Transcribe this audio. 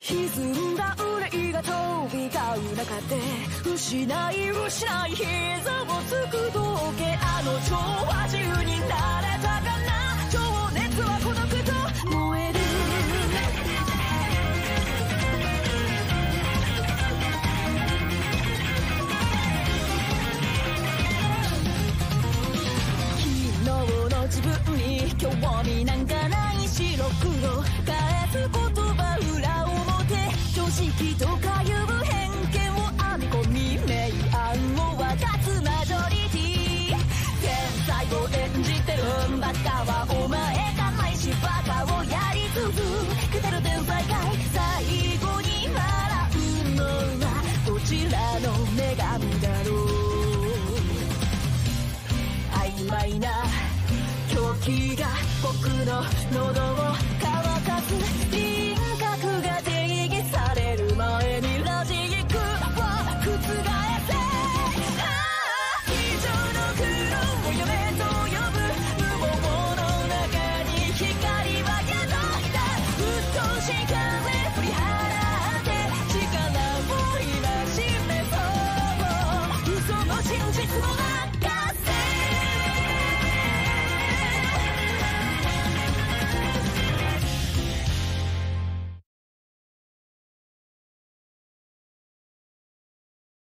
歪んだ憂いが飛び交う中で失い失い膝をつく道けあの蝶は自由になれたかな情熱は孤独と燃える。昨日の自分に興味なんかない白黒。返す言葉曖昧な狂気が僕の喉を Come on.